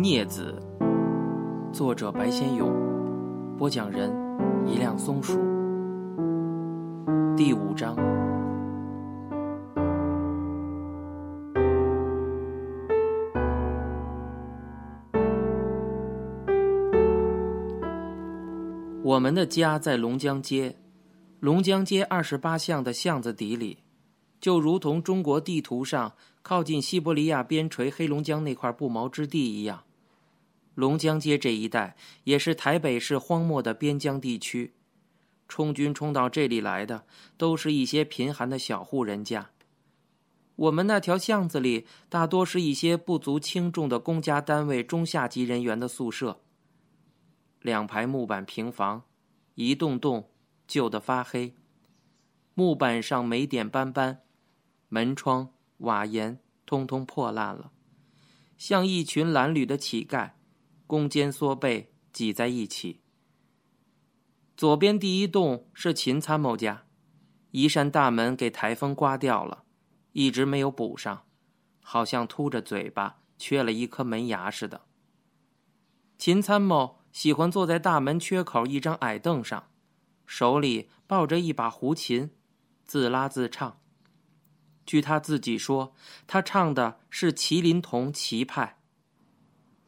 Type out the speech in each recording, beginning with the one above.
镊子，作者白先勇，播讲人一辆松鼠。第五章，我们的家在龙江街，龙江街二十八巷的巷子底里，就如同中国地图上。靠近西伯利亚边陲黑龙江那块不毛之地一样，龙江街这一带也是台北市荒漠的边疆地区。充军冲到这里来的，都是一些贫寒的小户人家。我们那条巷子里，大多是一些不足轻重的公家单位中下级人员的宿舍。两排木板平房，一栋栋旧得发黑，木板上霉点斑斑，门窗。瓦檐通通破烂了，像一群褴褛的乞丐，弓肩缩背挤在一起。左边第一栋是秦参谋家，一扇大门给台风刮掉了，一直没有补上，好像凸着嘴巴，缺了一颗门牙似的。秦参谋喜欢坐在大门缺口一张矮凳上，手里抱着一把胡琴，自拉自唱。据他自己说，他唱的是麒麟童齐派。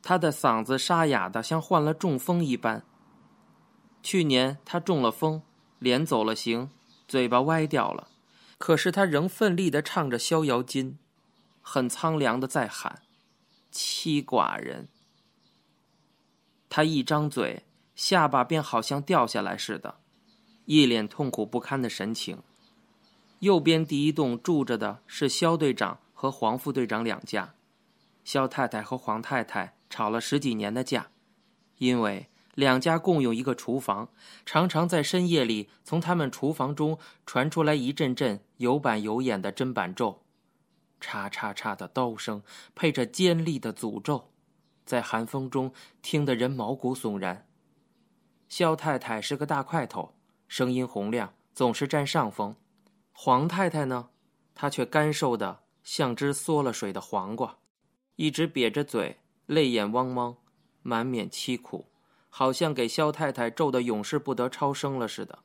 他的嗓子沙哑的像患了中风一般。去年他中了风，脸走了形，嘴巴歪掉了，可是他仍奋力的唱着《逍遥津》，很苍凉的在喊：“妻寡人。”他一张嘴，下巴便好像掉下来似的，一脸痛苦不堪的神情。右边第一栋住着的是肖队长和黄副队长两家，肖太太和黄太太吵了十几年的架，因为两家共用一个厨房，常常在深夜里从他们厨房中传出来一阵阵有板有眼的砧板咒，叉叉叉的刀声配着尖利的诅咒，在寒风中听得人毛骨悚然。肖太太是个大块头，声音洪亮，总是占上风。黄太太呢，她却干瘦的像只缩了水的黄瓜，一直瘪着嘴，泪眼汪汪，满面凄苦，好像给肖太太咒的永世不得超生了似的。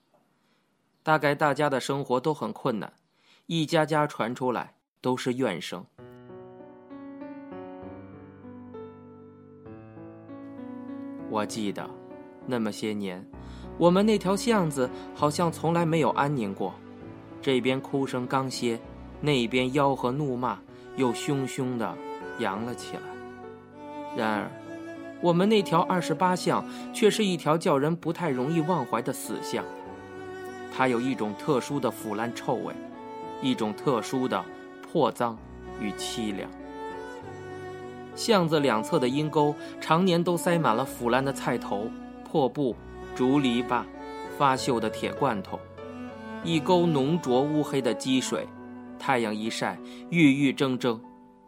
大概大家的生活都很困难，一家家传出来都是怨声。我记得，那么些年，我们那条巷子好像从来没有安宁过。这边哭声刚歇，那边吆喝怒骂又汹汹的扬了起来。然而，我们那条二十八巷却是一条叫人不太容易忘怀的死巷。它有一种特殊的腐烂臭味，一种特殊的破脏与凄凉。巷子两侧的阴沟常年都塞满了腐烂的菜头、破布、竹篱笆、发锈的铁罐头。一沟浓浊乌黑的积水，太阳一晒，郁郁铮铮，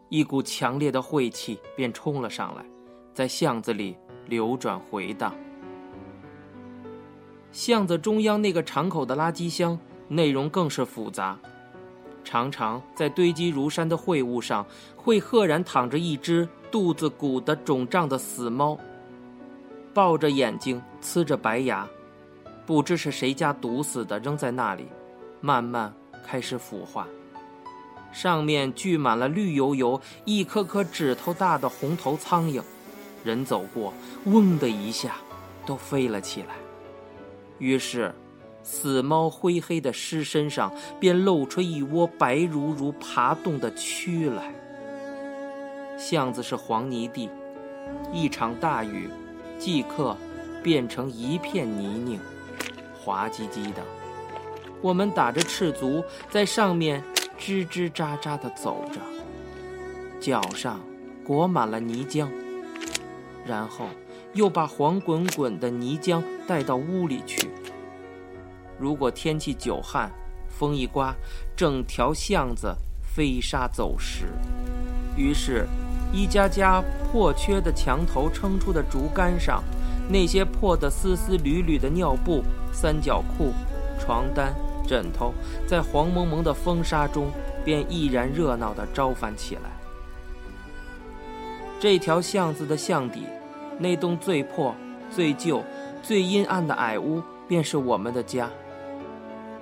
一股强烈的晦气便冲了上来，在巷子里流转回荡。巷子中央那个敞口的垃圾箱，内容更是复杂，常常在堆积如山的秽物上，会赫然躺着一只肚子鼓得肿胀的死猫，抱着眼睛，呲着白牙。不知是谁家毒死的，扔在那里，慢慢开始腐化。上面聚满了绿油油、一颗颗指头大的红头苍蝇，人走过，嗡的一下，都飞了起来。于是，死猫灰黑的尸身上便露出一窝白如如爬动的蛆来。巷子是黄泥地，一场大雨，即刻变成一片泥泞。滑唧唧的，我们打着赤足在上面吱吱喳喳地走着，脚上裹满了泥浆，然后又把黄滚滚的泥浆带到屋里去。如果天气久旱，风一刮，整条巷子飞沙走石。于是，一家家破缺的墙头撑出的竹竿上，那些破得丝丝缕缕的尿布。三角裤、床单、枕头，在黄蒙蒙的风沙中，便毅然热闹地招翻起来。这条巷子的巷底，那栋最破、最旧、最阴暗的矮屋，便是我们的家。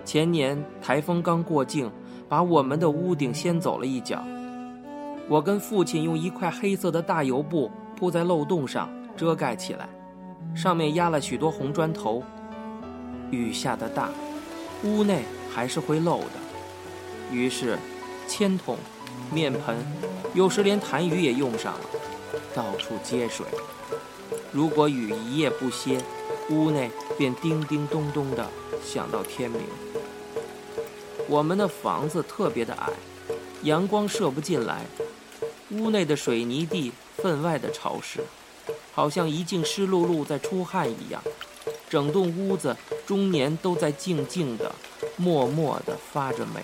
前年台风刚过境，把我们的屋顶掀走了一角。我跟父亲用一块黑色的大油布铺在漏洞上遮盖起来，上面压了许多红砖头。雨下的大，屋内还是会漏的。于是，铅筒、面盆，有时连痰盂也用上了，到处接水。如果雨一夜不歇，屋内便叮叮咚咚的响到天明。我们的房子特别的矮，阳光射不进来。屋内的水泥地分外的潮湿，好像一净湿漉漉在出汗一样。整栋屋子终年都在静静的、默默的发着霉，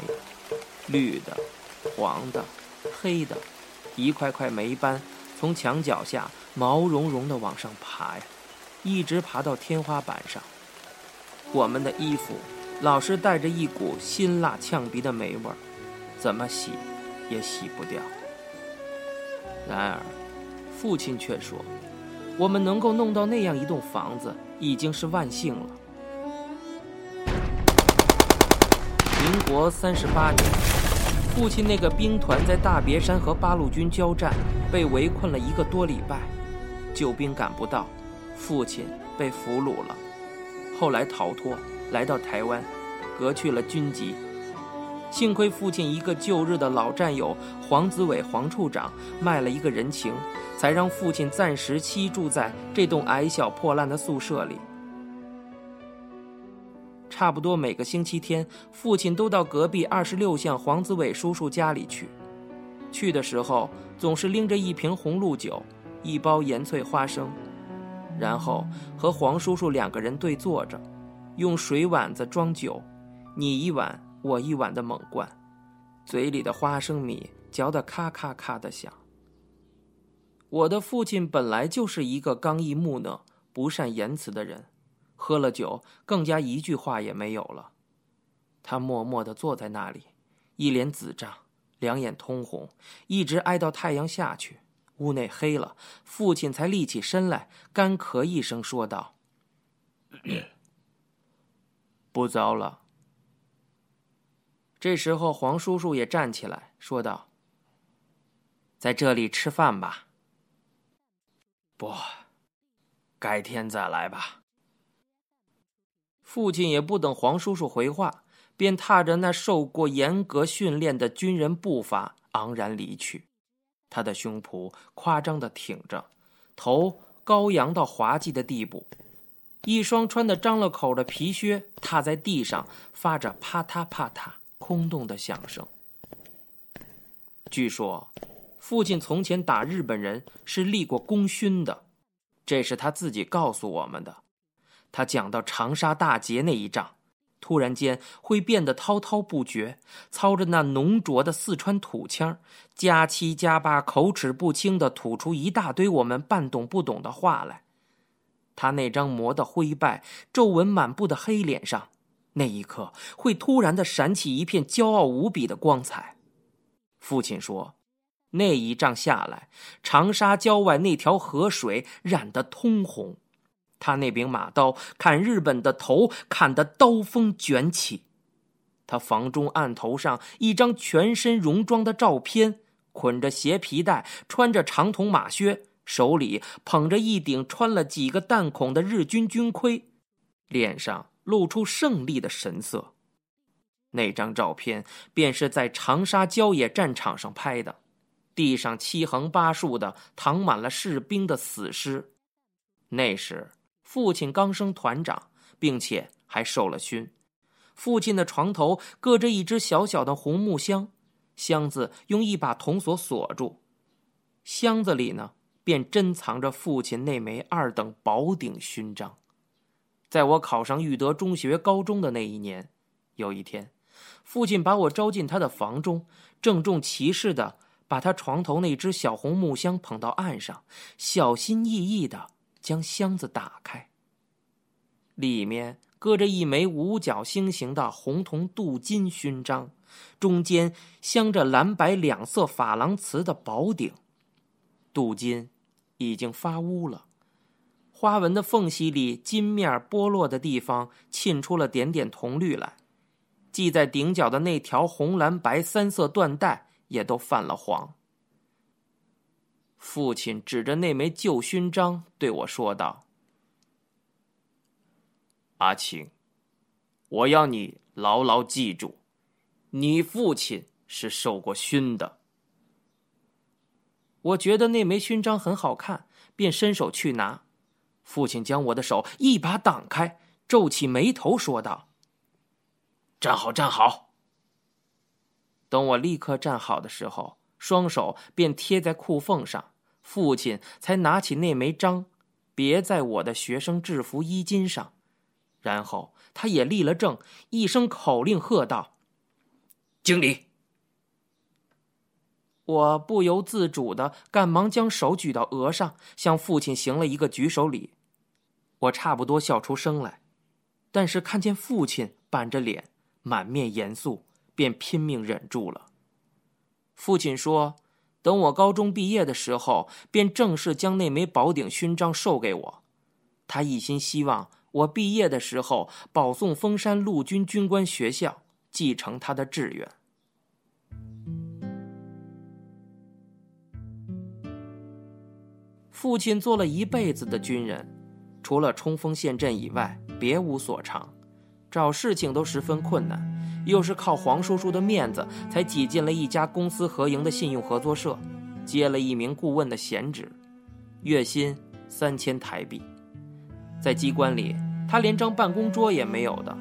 绿的、黄的、黑的，一块块霉斑从墙角下毛茸茸的往上爬呀，一直爬到天花板上。我们的衣服老是带着一股辛辣呛鼻的霉味儿，怎么洗也洗不掉。然而，父亲却说：“我们能够弄到那样一栋房子，已经是万幸了。”民国三十八年，父亲那个兵团在大别山和八路军交战，被围困了一个多礼拜，救兵赶不到，父亲被俘虏了。后来逃脱，来到台湾，革去了军籍。幸亏父亲一个旧日的老战友黄子伟黄处长卖了一个人情，才让父亲暂时栖住在这栋矮小破烂的宿舍里。差不多每个星期天，父亲都到隔壁二十六巷黄子伟叔叔家里去。去的时候总是拎着一瓶红露酒，一包盐脆花生，然后和黄叔叔两个人对坐着，用水碗子装酒，你一碗。我一碗的猛灌，嘴里的花生米嚼得咔咔咔的响。我的父亲本来就是一个刚毅木讷、不善言辞的人，喝了酒更加一句话也没有了。他默默地坐在那里，一脸紫胀，两眼通红，一直挨到太阳下去，屋内黑了，父亲才立起身来，干咳一声说道：“ 不早了。”这时候，黄叔叔也站起来说道：“在这里吃饭吧。”“不，改天再来吧。”父亲也不等黄叔叔回话，便踏着那受过严格训练的军人步伐昂然离去。他的胸脯夸张的挺着，头高扬到滑稽的地步，一双穿的张了口的皮靴踏在地上，发着啪嗒啪嗒。空洞的响声。据说，父亲从前打日本人是立过功勋的，这是他自己告诉我们的。他讲到长沙大捷那一仗，突然间会变得滔滔不绝，操着那浓浊的四川土腔，加七加八，口齿不清的吐出一大堆我们半懂不懂的话来。他那张磨得灰败、皱纹满布的黑脸上。那一刻，会突然的闪起一片骄傲无比的光彩。父亲说：“那一仗下来，长沙郊外那条河水染得通红，他那柄马刀砍日本的头，砍得刀锋卷起。他房中案头上一张全身戎装的照片，捆着斜皮带，穿着长筒马靴，手里捧着一顶穿了几个弹孔的日军军盔，脸上。”露出胜利的神色。那张照片便是在长沙郊野战场上拍的，地上七横八竖的躺满了士兵的死尸。那时父亲刚升团长，并且还受了勋。父亲的床头搁着一只小小的红木箱，箱子用一把铜锁锁住。箱子里呢，便珍藏着父亲那枚二等宝鼎勋章。在我考上育德中学高中的那一年，有一天，父亲把我招进他的房中，郑重其事的把他床头那只小红木箱捧到岸上，小心翼翼的将箱子打开。里面搁着一枚五角星形的红铜镀金勋章，中间镶着蓝白两色珐琅瓷的宝顶。镀金已经发乌了，花纹的缝隙里，金面剥落的地方沁出了点点铜绿来。系在顶角的那条红蓝白三色缎带也都泛了黄。父亲指着那枚旧勋章对我说道：“阿青，我要你牢牢记住，你父亲是受过勋的。”我觉得那枚勋章很好看，便伸手去拿。父亲将我的手一把挡开，皱起眉头说道：“站好，站好。”等我立刻站好的时候，双手便贴在裤缝上，父亲才拿起那枚章，别在我的学生制服衣襟上，然后他也立了正，一声口令喝道：“经理。”我不由自主的赶忙将手举到额上，向父亲行了一个举手礼。我差不多笑出声来，但是看见父亲板着脸，满面严肃，便拼命忍住了。父亲说：“等我高中毕业的时候，便正式将那枚宝鼎勋章授给我。他一心希望我毕业的时候保送峰山陆军军官学校，继承他的志愿。”父亲做了一辈子的军人，除了冲锋陷阵以外，别无所长，找事情都十分困难，又是靠黄叔叔的面子才挤进了一家公私合营的信用合作社，接了一名顾问的闲职，月薪三千台币。在机关里，他连张办公桌也没有的，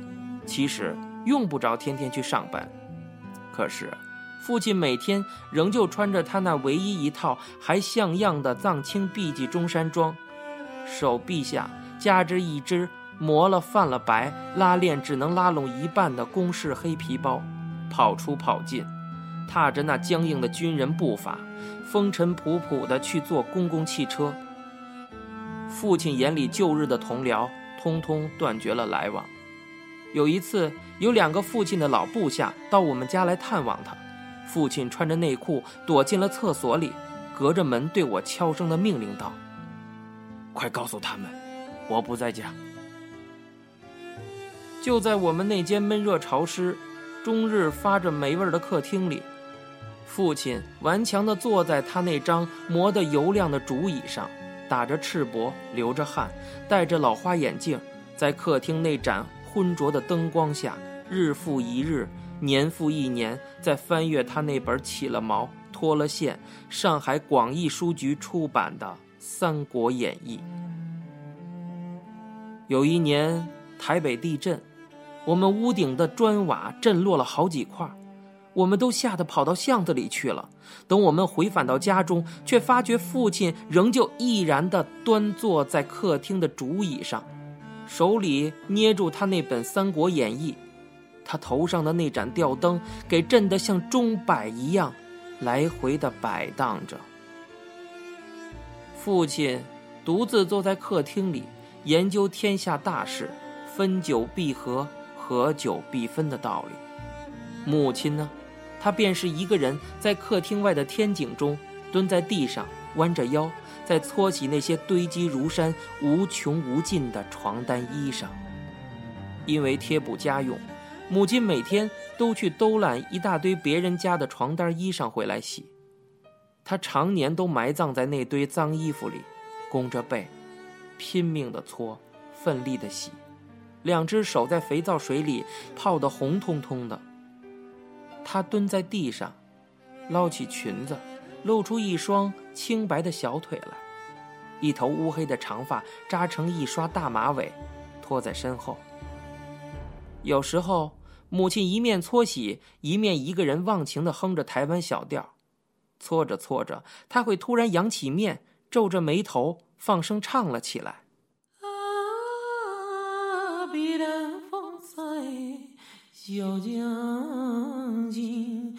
其实用不着天天去上班，可是。父亲每天仍旧穿着他那唯一一套还像样的藏青碧记中山装，手臂下夹着一只磨了泛了白、拉链只能拉拢一半的公式黑皮包，跑出跑进，踏着那僵硬的军人步伐，风尘仆仆地去坐公共汽车。父亲眼里旧日的同僚通通断绝了来往。有一次，有两个父亲的老部下到我们家来探望他。父亲穿着内裤躲进了厕所里，隔着门对我悄声的命令道：“快告诉他们，我不在家。”就在我们那间闷热潮湿、终日发着霉味的客厅里，父亲顽强地坐在他那张磨得油亮的竹椅上，打着赤膊，流着汗，戴着老花眼镜，在客厅那盏昏浊的灯光下，日复一日。年复一年，在翻阅他那本起了毛、脱了线、上海广义书局出版的《三国演义》。有一年台北地震，我们屋顶的砖瓦震落了好几块，我们都吓得跑到巷子里去了。等我们回返到家中，却发觉父亲仍旧毅然地端坐在客厅的竹椅上，手里捏住他那本《三国演义》。他头上的那盏吊灯给震得像钟摆一样，来回的摆荡着。父亲独自坐在客厅里，研究天下大事，分久必合，合久必分的道理。母亲呢，她便是一个人在客厅外的天井中，蹲在地上，弯着腰，在搓洗那些堆积如山、无穷无尽的床单衣裳。因为贴补家用。母亲每天都去兜揽一大堆别人家的床单衣裳回来洗，她常年都埋葬在那堆脏衣服里，弓着背，拼命的搓，奋力的洗，两只手在肥皂水里泡得红彤彤的。她蹲在地上，捞起裙子，露出一双清白的小腿来，一头乌黑的长发扎成一刷大马尾，拖在身后。有时候。母亲一面搓洗，一面一个人忘情的哼着台湾小调，搓着搓着，他会突然扬起面，皱着眉头，放声唱了起来。啊，碧蓝风采，小将军，